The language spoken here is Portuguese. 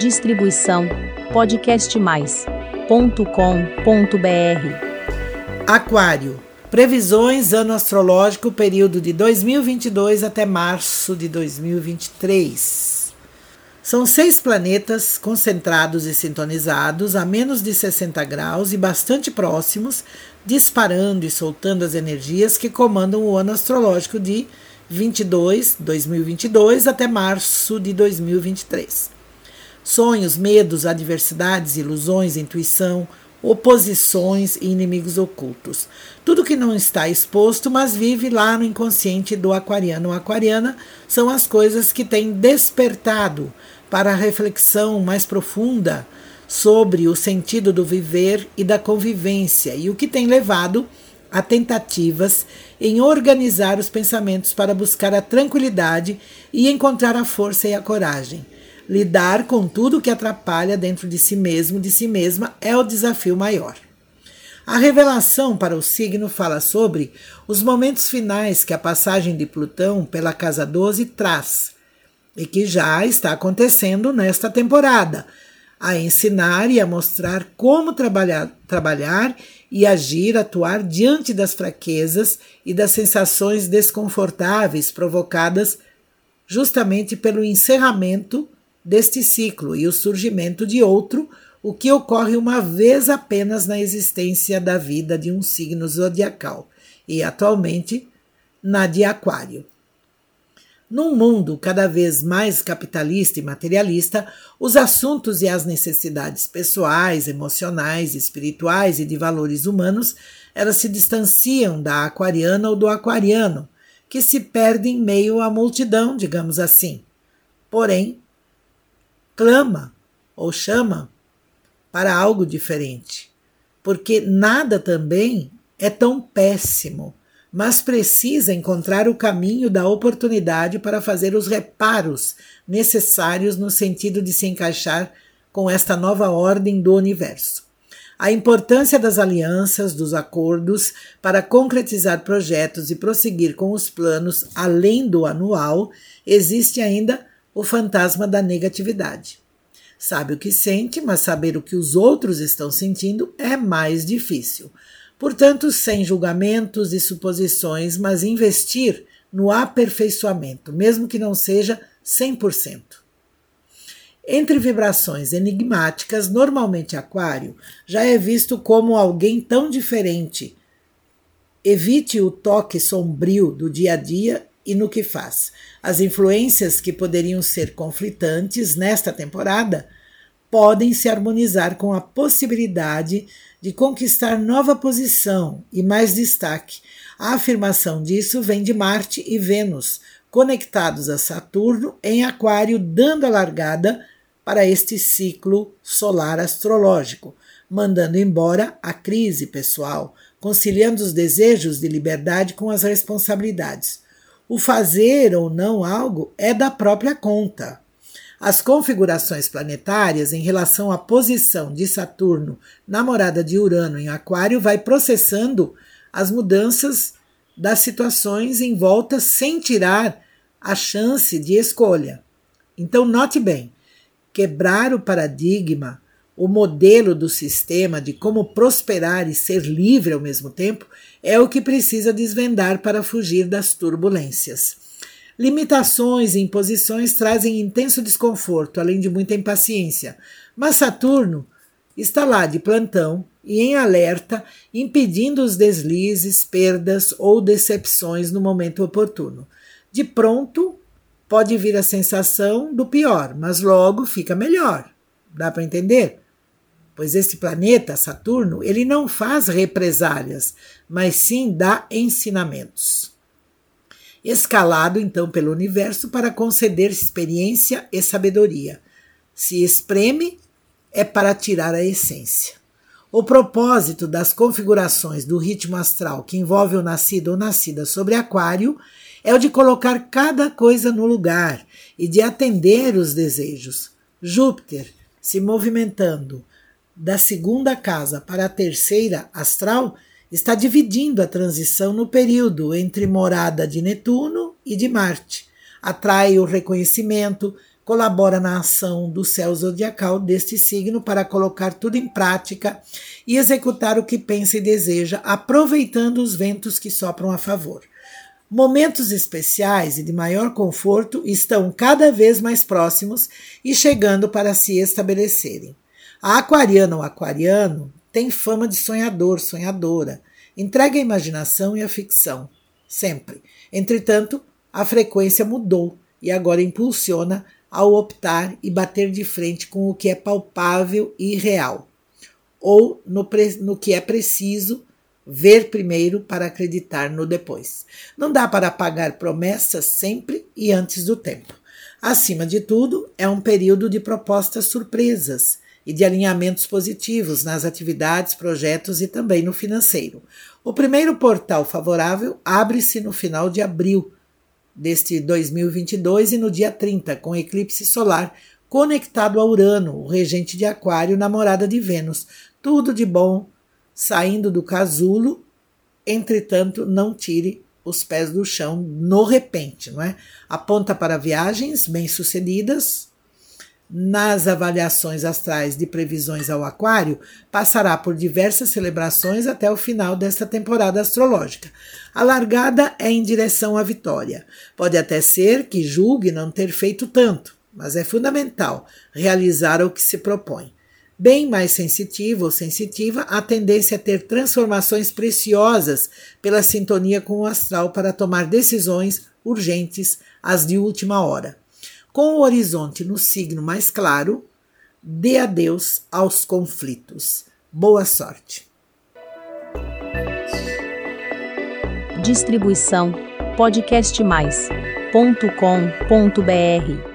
Distribuição podcastmais.com.br. Aquário. Previsões ano astrológico período de 2022 até março de 2023. São seis planetas concentrados e sintonizados a menos de 60 graus e bastante próximos, disparando e soltando as energias que comandam o ano astrológico de 22, 2022 até março de 2023. Sonhos, medos, adversidades, ilusões, intuição, oposições e inimigos ocultos. Tudo que não está exposto, mas vive lá no inconsciente do aquariano ou aquariana, são as coisas que têm despertado para a reflexão mais profunda sobre o sentido do viver e da convivência e o que tem levado a tentativas em organizar os pensamentos para buscar a tranquilidade e encontrar a força e a coragem. Lidar com tudo que atrapalha dentro de si mesmo, de si mesma, é o desafio maior. A revelação para o signo fala sobre os momentos finais que a passagem de Plutão pela casa 12 traz e que já está acontecendo nesta temporada, a ensinar e a mostrar como trabalhar, trabalhar e agir, atuar diante das fraquezas e das sensações desconfortáveis provocadas justamente pelo encerramento deste ciclo e o surgimento de outro, o que ocorre uma vez apenas na existência da vida de um signo zodiacal, e atualmente na de Aquário. Num mundo cada vez mais capitalista e materialista, os assuntos e as necessidades pessoais, emocionais, espirituais e de valores humanos, elas se distanciam da aquariana ou do aquariano, que se perde em meio à multidão, digamos assim. Porém, clama ou chama para algo diferente, porque nada também é tão péssimo, mas precisa encontrar o caminho da oportunidade para fazer os reparos necessários no sentido de se encaixar com esta nova ordem do universo. A importância das alianças, dos acordos para concretizar projetos e prosseguir com os planos além do anual, existe ainda o fantasma da negatividade. Sabe o que sente, mas saber o que os outros estão sentindo é mais difícil. Portanto, sem julgamentos e suposições, mas investir no aperfeiçoamento, mesmo que não seja 100%. Entre vibrações enigmáticas, normalmente Aquário já é visto como alguém tão diferente. Evite o toque sombrio do dia a dia e no que faz. As influências que poderiam ser conflitantes nesta temporada podem se harmonizar com a possibilidade de conquistar nova posição e mais destaque. A afirmação disso vem de Marte e Vênus, conectados a Saturno em Aquário, dando a largada para este ciclo solar astrológico, mandando embora a crise pessoal, conciliando os desejos de liberdade com as responsabilidades. O fazer ou não algo é da própria conta. As configurações planetárias em relação à posição de Saturno na morada de Urano em Aquário vai processando as mudanças das situações em volta sem tirar a chance de escolha. Então, note bem: quebrar o paradigma, o modelo do sistema de como prosperar e ser livre ao mesmo tempo, é o que precisa desvendar para fugir das turbulências. Limitações e imposições trazem intenso desconforto, além de muita impaciência. Mas Saturno está lá de plantão e em alerta, impedindo os deslizes, perdas ou decepções no momento oportuno. De pronto, pode vir a sensação do pior, mas logo fica melhor. Dá para entender? Pois esse planeta, Saturno, ele não faz represálias, mas sim dá ensinamentos. Escalado então pelo universo para conceder experiência e sabedoria. Se espreme, é para tirar a essência. O propósito das configurações do ritmo astral que envolve o nascido ou nascida sobre Aquário é o de colocar cada coisa no lugar e de atender os desejos. Júpiter se movimentando da segunda casa para a terceira astral está dividindo a transição no período entre morada de Netuno e de Marte. Atrai o reconhecimento, colabora na ação do céu zodiacal deste signo para colocar tudo em prática e executar o que pensa e deseja, aproveitando os ventos que sopram a favor. Momentos especiais e de maior conforto estão cada vez mais próximos e chegando para se estabelecerem. A aquariana ou aquariano tem fama de sonhador, sonhadora, entrega a imaginação e a ficção, sempre. Entretanto, a frequência mudou e agora impulsiona ao optar e bater de frente com o que é palpável e real, ou no, no que é preciso ver primeiro para acreditar no depois. Não dá para pagar promessas sempre e antes do tempo. Acima de tudo, é um período de propostas surpresas e de alinhamentos positivos nas atividades, projetos e também no financeiro. O primeiro portal favorável abre-se no final de abril deste 2022 e no dia 30, com eclipse solar conectado a Urano, o regente de Aquário, namorada de Vênus. Tudo de bom saindo do casulo, entretanto, não tire os pés do chão no repente, não é? Aponta para viagens bem-sucedidas, nas avaliações astrais de previsões ao Aquário, passará por diversas celebrações até o final desta temporada astrológica. A largada é em direção à vitória. Pode até ser que julgue não ter feito tanto, mas é fundamental realizar o que se propõe. Bem mais sensitivo ou sensitiva, a tendência é ter transformações preciosas pela sintonia com o astral para tomar decisões urgentes, as de última hora com o horizonte no signo mais claro, dê adeus aos conflitos. Boa sorte. Distribuição podcastmais.com.br